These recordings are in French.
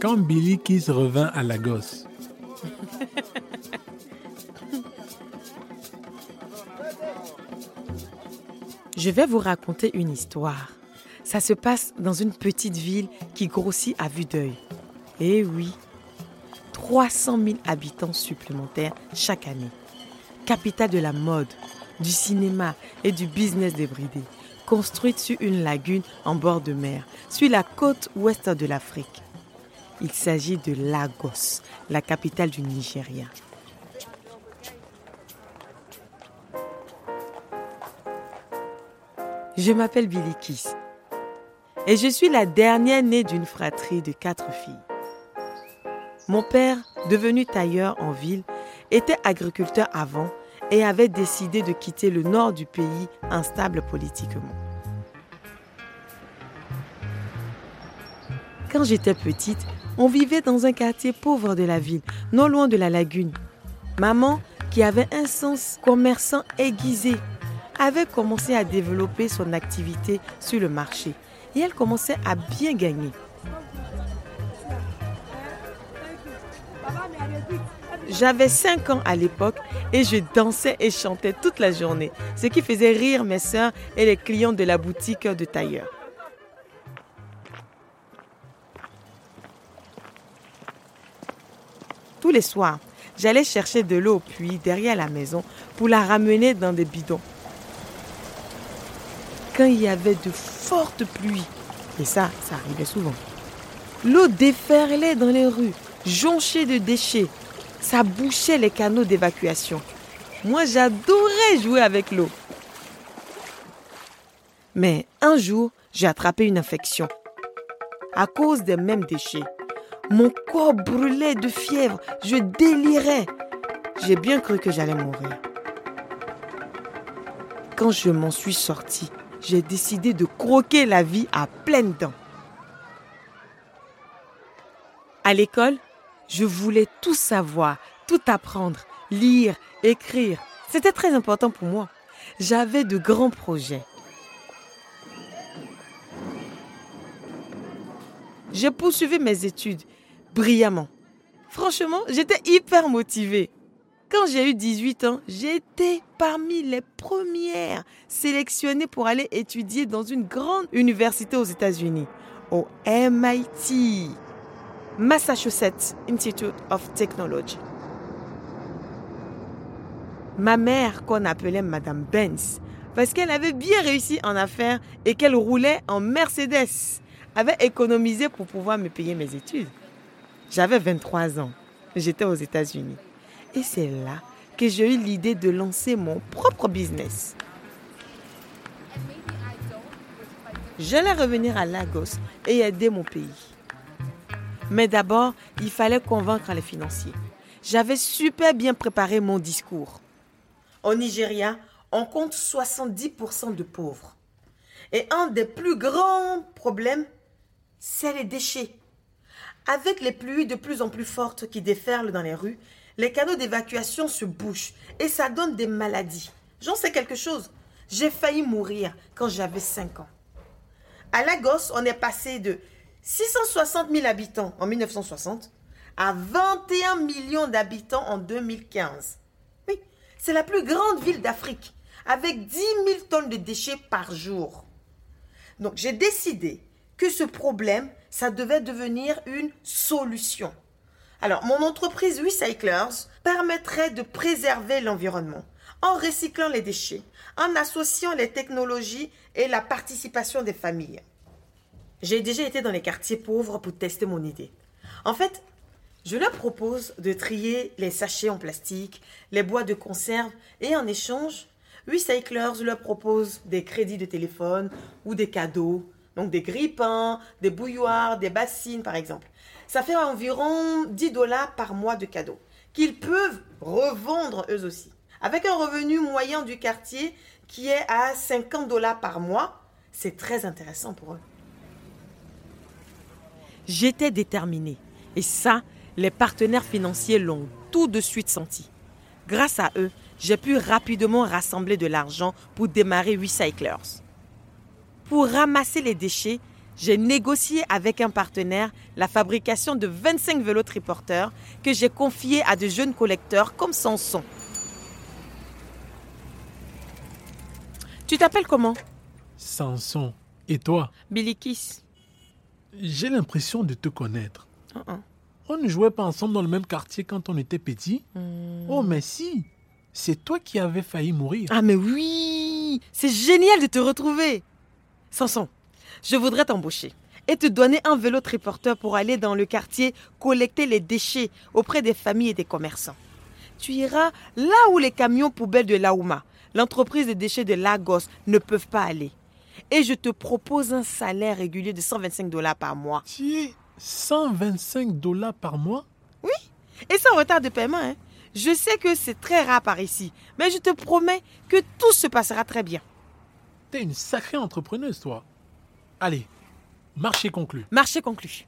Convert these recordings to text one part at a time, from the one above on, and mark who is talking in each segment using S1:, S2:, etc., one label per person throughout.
S1: Quand Billy Kiss revint à Lagos,
S2: Je vais vous raconter une histoire. Ça se passe dans une petite ville qui grossit à vue d'œil. Eh oui, 300 000 habitants supplémentaires chaque année. Capitale de la mode, du cinéma et du business débridé. Construite sur une lagune en bord de mer, sur la côte ouest de l'Afrique. Il s'agit de Lagos, la capitale du Nigeria. Je m'appelle Billy Kiss et je suis la dernière née d'une fratrie de quatre filles. Mon père, devenu tailleur en ville, était agriculteur avant et avait décidé de quitter le nord du pays instable politiquement. Quand j'étais petite, on vivait dans un quartier pauvre de la ville, non loin de la lagune. Maman, qui avait un sens commerçant aiguisé, avait commencé à développer son activité sur le marché et elle commençait à bien gagner. J'avais 5 ans à l'époque et je dansais et chantais toute la journée, ce qui faisait rire mes sœurs et les clients de la boutique de tailleur. Tous les soirs, j'allais chercher de l'eau au puits derrière la maison pour la ramener dans des bidons quand il y avait de fortes pluies. Et ça, ça arrivait souvent. L'eau déferlait dans les rues, jonchée de déchets. Ça bouchait les canaux d'évacuation. Moi, j'adorais jouer avec l'eau. Mais un jour, j'ai attrapé une infection. À cause des mêmes déchets. Mon corps brûlait de fièvre. Je délirais. J'ai bien cru que j'allais mourir. Quand je m'en suis sortie, j'ai décidé de croquer la vie à pleines dents. À l'école, je voulais tout savoir, tout apprendre, lire, écrire. C'était très important pour moi. J'avais de grands projets. J'ai poursuivi mes études brillamment. Franchement, j'étais hyper motivée. Quand j'ai eu 18 ans, j'étais parmi les premières sélectionnées pour aller étudier dans une grande université aux États-Unis, au MIT, Massachusetts Institute of Technology. Ma mère, qu'on appelait Madame Benz, parce qu'elle avait bien réussi en affaires et qu'elle roulait en Mercedes, avait économisé pour pouvoir me payer mes études. J'avais 23 ans. J'étais aux États-Unis. Et c'est là que j'ai eu l'idée de lancer mon propre business. J'allais revenir à Lagos et aider mon pays. Mais d'abord, il fallait convaincre les financiers. J'avais super bien préparé mon discours. Au Nigeria, on compte 70% de pauvres. Et un des plus grands problèmes, c'est les déchets. Avec les pluies de plus en plus fortes qui déferlent dans les rues, les canaux d'évacuation se bouchent et ça donne des maladies. J'en sais quelque chose. J'ai failli mourir quand j'avais 5 ans. À Lagos, on est passé de 660 000 habitants en 1960 à 21 millions d'habitants en 2015. Oui, c'est la plus grande ville d'Afrique avec 10 000 tonnes de déchets par jour. Donc j'ai décidé que ce problème, ça devait devenir une solution. Alors, mon entreprise Recyclers permettrait de préserver l'environnement en recyclant les déchets, en associant les technologies et la participation des familles. J'ai déjà été dans les quartiers pauvres pour tester mon idée. En fait, je leur propose de trier les sachets en plastique, les bois de conserve et en échange, Recyclers leur propose des crédits de téléphone ou des cadeaux, donc des grippins, des bouilloires, des bassines par exemple ça fait environ 10 dollars par mois de cadeaux qu'ils peuvent revendre eux aussi. Avec un revenu moyen du quartier qui est à 50 dollars par mois, c'est très intéressant pour eux. J'étais déterminée et ça, les partenaires financiers l'ont tout de suite senti. Grâce à eux, j'ai pu rapidement rassembler de l'argent pour démarrer Recyclers. Pour ramasser les déchets, j'ai négocié avec un partenaire la fabrication de 25 vélos triporteurs que j'ai confiés à de jeunes collecteurs comme Samson. Tu t'appelles comment?
S1: Samson. Et toi?
S2: Billy Kiss.
S1: J'ai l'impression de te connaître.
S2: Uh-uh.
S1: On ne jouait pas ensemble dans le même quartier quand on était petit
S2: Hmm.
S1: Oh, mais si C'est toi qui avais failli mourir.
S2: Ah mais oui C'est génial de te retrouver Samson, je voudrais t'embaucher et te donner un vélo triporteur pour aller dans le quartier collecter les déchets auprès des familles et des commerçants. Tu iras là où les camions poubelles de Laouma, l'entreprise de déchets de Lagos, ne peuvent pas aller. Et je te propose un salaire régulier de 125 dollars par mois.
S1: Tu es 125 dollars par mois?
S2: Et sans retard de paiement, hein. Je sais que c'est très rare par ici, mais je te promets que tout se passera très bien.
S1: T'es une sacrée entrepreneuse, toi. Allez, marché conclu.
S2: Marché conclu.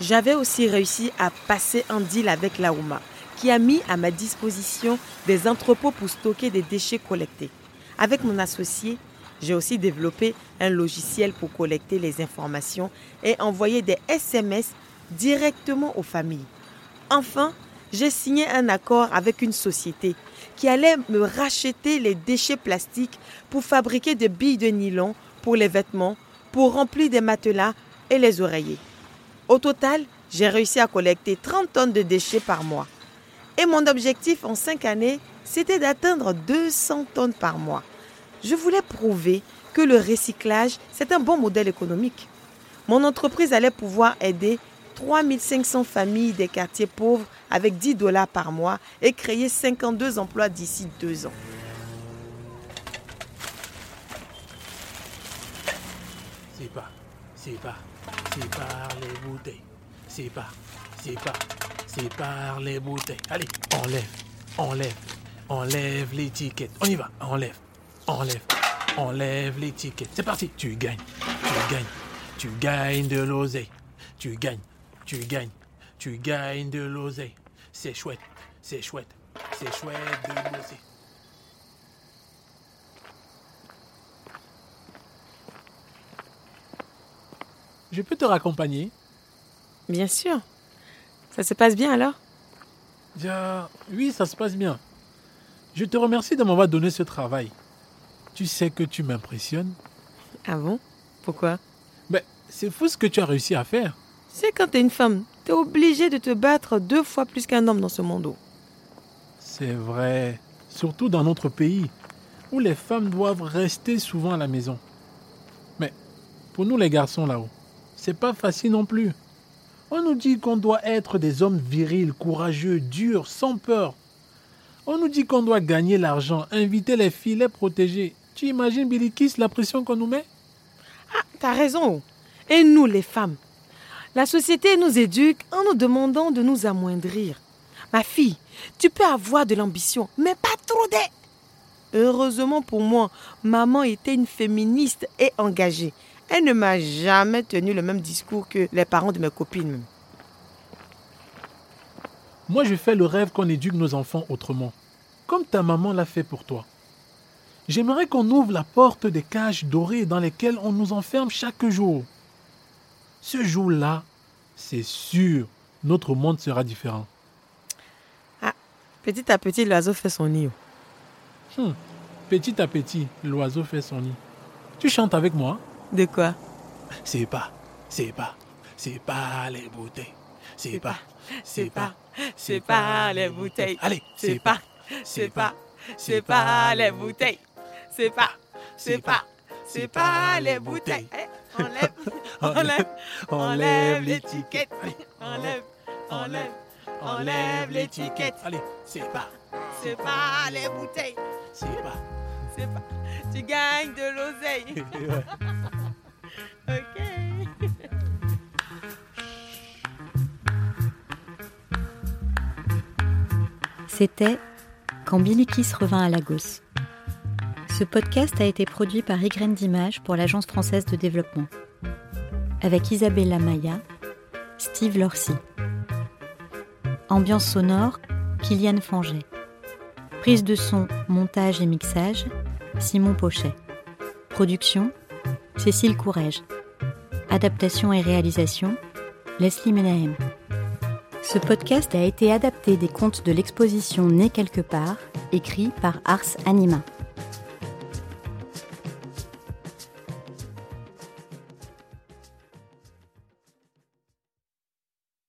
S2: J'avais aussi réussi à passer un deal avec Laouma, qui a mis à ma disposition des entrepôts pour stocker des déchets collectés. Avec mon associé, j'ai aussi développé un logiciel pour collecter les informations et envoyer des SMS directement aux familles. Enfin, j'ai signé un accord avec une société qui allait me racheter les déchets plastiques pour fabriquer des billes de nylon pour les vêtements, pour remplir des matelas et les oreillers. Au total, j'ai réussi à collecter 30 tonnes de déchets par mois. Et mon objectif en 5 années, c'était d'atteindre 200 tonnes par mois. Je voulais prouver que le recyclage, c'est un bon modèle économique. Mon entreprise allait pouvoir aider 3500 familles des quartiers pauvres avec 10 dollars par mois et créer 52 emplois d'ici deux ans.
S1: C'est pas, c'est pas, c'est par les bouteilles. C'est pas, c'est pas, c'est par les bouteilles. Allez, enlève, enlève, enlève l'étiquette. On y va, enlève, enlève, enlève l'étiquette. C'est parti, tu gagnes, tu gagnes, tu gagnes de l'oseille. Tu gagnes, tu gagnes, tu gagnes de l'oseille. C'est chouette, c'est chouette, c'est chouette de bosser. Je peux te raccompagner?
S2: Bien sûr. Ça se passe bien alors?
S1: Oui, ça se passe bien. Je te remercie de m'avoir donné ce travail. Tu sais que tu m'impressionnes.
S2: Ah bon? Pourquoi?
S1: Mais c'est fou ce que tu as réussi à faire.
S2: C'est quand t'es une femme, t'es obligée de te battre deux fois plus qu'un homme dans ce monde.
S1: C'est vrai, surtout dans notre pays, où les femmes doivent rester souvent à la maison. Mais pour nous les garçons là-haut, c'est pas facile non plus. On nous dit qu'on doit être des hommes virils, courageux, durs, sans peur. On nous dit qu'on doit gagner l'argent, inviter les filles, les protéger. Tu imagines, Billy Kiss, la pression qu'on nous met?
S2: Ah, t'as raison. Et nous, les femmes La société nous éduque en nous demandant de nous amoindrir. Ma fille, tu peux avoir de l'ambition, mais pas trop de... Heureusement pour moi, maman était une féministe et engagée. Elle ne m'a jamais tenu le même discours que les parents de mes copines.
S1: Moi, je fais le rêve qu'on éduque nos enfants autrement, comme ta maman l'a fait pour toi. J'aimerais qu'on ouvre la porte des cages dorées dans lesquelles on nous enferme chaque jour. Ce jour-là, c'est sûr, notre monde sera différent.
S2: Petit à petit, l'oiseau fait son nid.
S1: Hmm. Petit à petit, l'oiseau fait son nid. Tu chantes avec moi
S2: De quoi?
S1: C'est pas, c'est pas, c'est pas les bouteilles. C'est pas, c'est pas,
S2: c'est pas les bouteilles.
S1: Allez,
S2: C'est pas, c'est pas, c'est pas les bouteilles. C'est pas, c'est pas, c'est pas les bouteilles. Enlève, enlève, enlève l'étiquette. Enlève, enlève, enlève l'étiquette.
S1: Allez, c'est pas,
S2: C'est pas les bouteilles.
S1: c'est pas.
S2: C'est pas. Tu gagnes de l'oseille.
S3: C'était Quand Billy Kiss revint à Lagos. Ce podcast a été produit par Ygraine d'Images pour l'Agence française de développement. Avec Isabella Maya, Steve Lorcy. Ambiance sonore, Kylian Fanget. Prise de son, montage et mixage, Simon Pochet. Production Cécile Courrèges. Adaptation et réalisation Leslie Menahem. Ce podcast a été adapté des contes de l'exposition Né quelque part, écrit par Ars Anima.